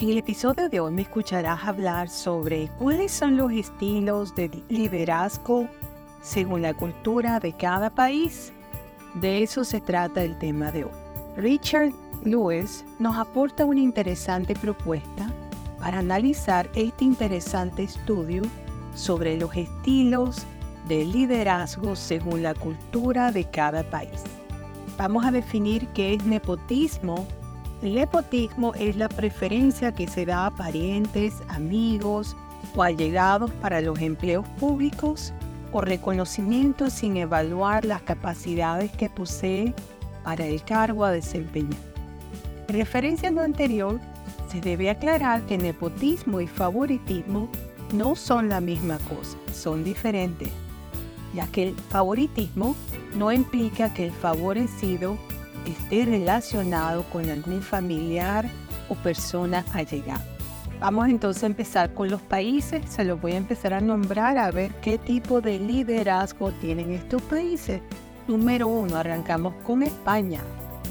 En el episodio de hoy me escucharás hablar sobre cuáles son los estilos de liderazgo según la cultura de cada país. De eso se trata el tema de hoy. Richard Lewis nos aporta una interesante propuesta para analizar este interesante estudio sobre los estilos de liderazgo según la cultura de cada país. Vamos a definir qué es nepotismo. El nepotismo es la preferencia que se da a parientes, amigos o allegados para los empleos públicos o reconocimiento sin evaluar las capacidades que posee para el cargo a desempeñar. En referencia a lo anterior, se debe aclarar que nepotismo y favoritismo no son la misma cosa, son diferentes, ya que el favoritismo no implica que el favorecido esté relacionado con algún familiar o persona allegada. Vamos entonces a empezar con los países, se los voy a empezar a nombrar a ver qué tipo de liderazgo tienen estos países. Número uno, arrancamos con España.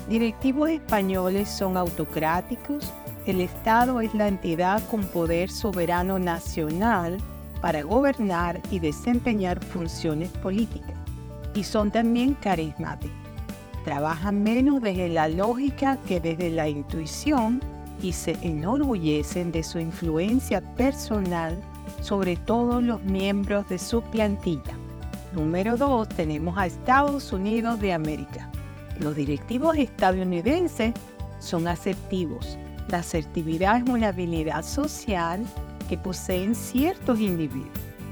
Directivos españoles son autocráticos, el Estado es la entidad con poder soberano nacional para gobernar y desempeñar funciones políticas. Y son también carismáticos. Trabajan menos desde la lógica que desde la intuición y se enorgullecen de su influencia personal sobre todos los miembros de su plantilla. Número 2 tenemos a Estados Unidos de América. Los directivos estadounidenses son asertivos, la asertividad es una habilidad social que poseen ciertos individuos.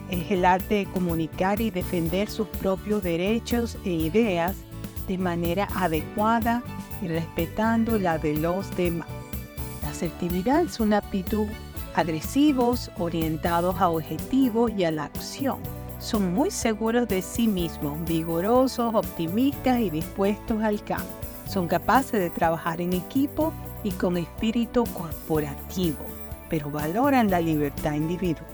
Es el arte de comunicar y defender sus propios derechos e ideas de manera adecuada y respetando la de los demás. La asertividad es una aptitud agresivos, orientados a objetivos y a la acción. Son muy seguros de sí mismos, vigorosos, optimistas y dispuestos al cambio. Son capaces de trabajar en equipo y con espíritu corporativo, pero valoran la libertad individual.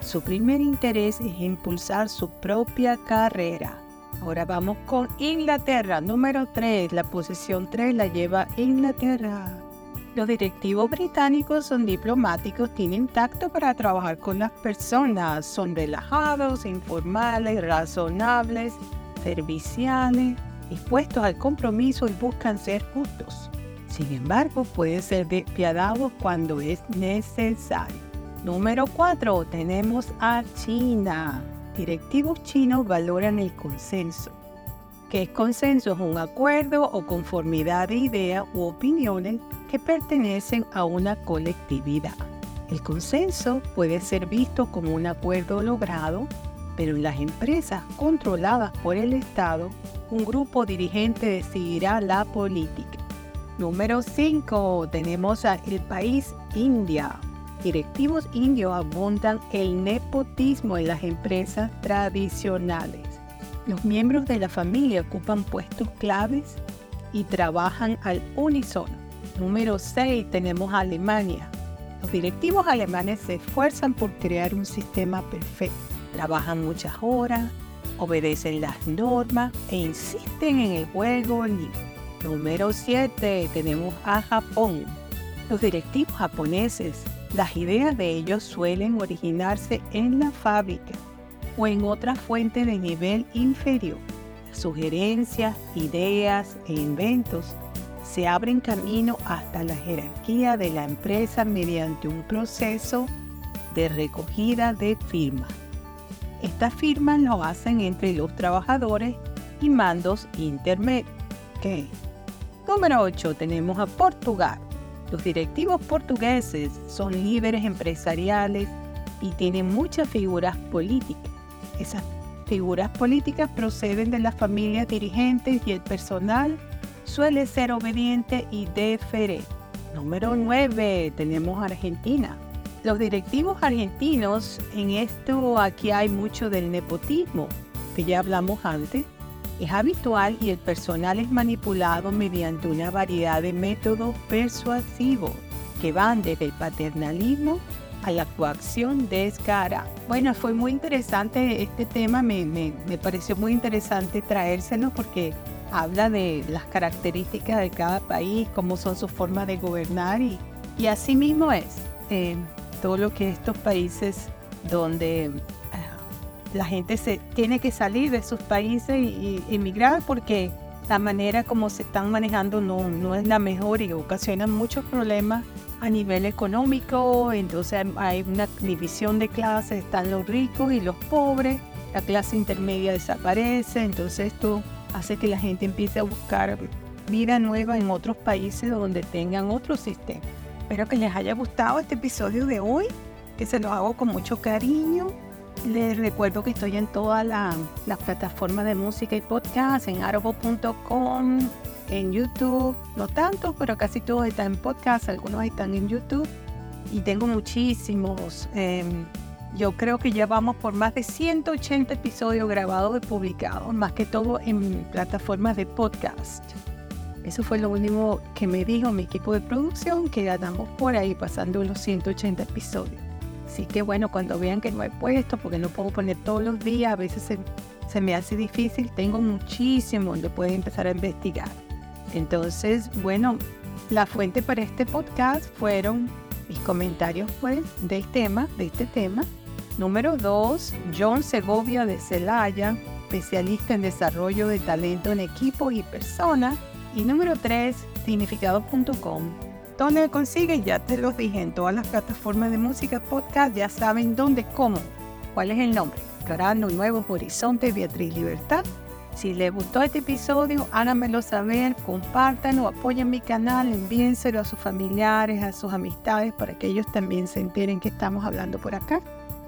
Su primer interés es impulsar su propia carrera. Ahora vamos con Inglaterra, número 3. La posición 3 la lleva Inglaterra. Los directivos británicos son diplomáticos, tienen tacto para trabajar con las personas, son relajados, informales, razonables, serviciales, dispuestos al compromiso y buscan ser justos. Sin embargo, puede ser despiadado cuando es necesario. Número 4. Tenemos a China. Directivos chinos valoran el consenso. ¿Qué es consenso? Es un acuerdo o conformidad de ideas u opiniones que pertenecen a una colectividad. El consenso puede ser visto como un acuerdo logrado, pero en las empresas controladas por el Estado, un grupo dirigente decidirá la política. Número 5. Tenemos a el país India. Directivos indios abundan el nepotismo en las empresas tradicionales. Los miembros de la familia ocupan puestos claves y trabajan al unísono. Número 6. Tenemos Alemania. Los directivos alemanes se esfuerzan por crear un sistema perfecto. Trabajan muchas horas, obedecen las normas e insisten en el juego libre. Número 7. Tenemos a Japón. Los directivos japoneses, las ideas de ellos suelen originarse en la fábrica o en otra fuente de nivel inferior. sugerencias, ideas e inventos se abren camino hasta la jerarquía de la empresa mediante un proceso de recogida de firmas. Estas firmas lo hacen entre los trabajadores y mandos intermedios. Número 8 tenemos a Portugal. Los directivos portugueses son líderes empresariales y tienen muchas figuras políticas. Esas figuras políticas proceden de las familias dirigentes y el personal suele ser obediente y deferente. Número 9 tenemos Argentina. Los directivos argentinos, en esto aquí hay mucho del nepotismo, que ya hablamos antes, es habitual y el personal es manipulado mediante una variedad de métodos persuasivos que van desde el paternalismo a la coacción descarada. Bueno, fue muy interesante este tema, me, me, me pareció muy interesante traérselo porque habla de las características de cada país, cómo son sus formas de gobernar y, y así mismo es. eh, todo lo que estos países donde la gente se tiene que salir de sus países y, emigrar porque la manera como se están manejando no, no es la mejor y ocasiona muchos problemas a nivel económico, entonces hay una división de clases, están los ricos y los pobres, la clase intermedia desaparece, entonces esto hace que la gente empiece a buscar vida nueva en otros países donde tengan otro sistema. Espero que les haya gustado este episodio de hoy, que se lo hago con mucho cariño. Les recuerdo que estoy en todas las plataformas de música y podcast, en arbo.com, en YouTube, no tanto, pero casi todos están en podcast, algunos están en YouTube. Y tengo muchísimos. Em, yo creo que ya vamos por más de 180 episodios grabados y publicados, más que todo en plataformas de podcast. Eso fue lo último que me dijo mi equipo de producción, que andamos por ahí pasando los 180 episodios. Así que bueno, cuando vean que no he puesto, porque no puedo poner todos los días, a veces se, me hace difícil, tengo muchísimo donde pueden empezar a investigar. Entonces, bueno, la fuente para este podcast fueron mis comentarios pues, del tema, de este tema. Número dos, John Segovia de Celaya, especialista en desarrollo de talento en equipo y personas. Y número tres, significado.com, donde me consiguen, ya te los dije, en todas las plataformas de música podcast, ya saben dónde, cómo, cuál es el nombre. Explorando Nuevos Horizontes, Beatriz Libertad si les gustó este episodio, háganmelo saber, compártanlo, apoyen mi canal, envíenselo a sus familiares, a sus amistades, para que ellos también se enteren que estamos hablando por acá.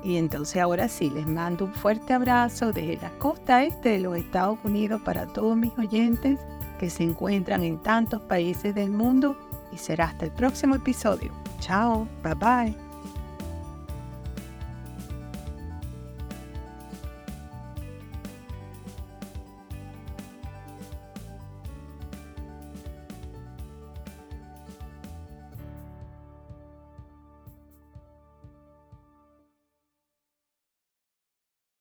Y entonces ahora sí, les mando un fuerte abrazo desde la costa este de los Estados Unidos para todos mis oyentes que se encuentran en tantos países del mundo y será hasta el próximo episodio. Chao, bye bye.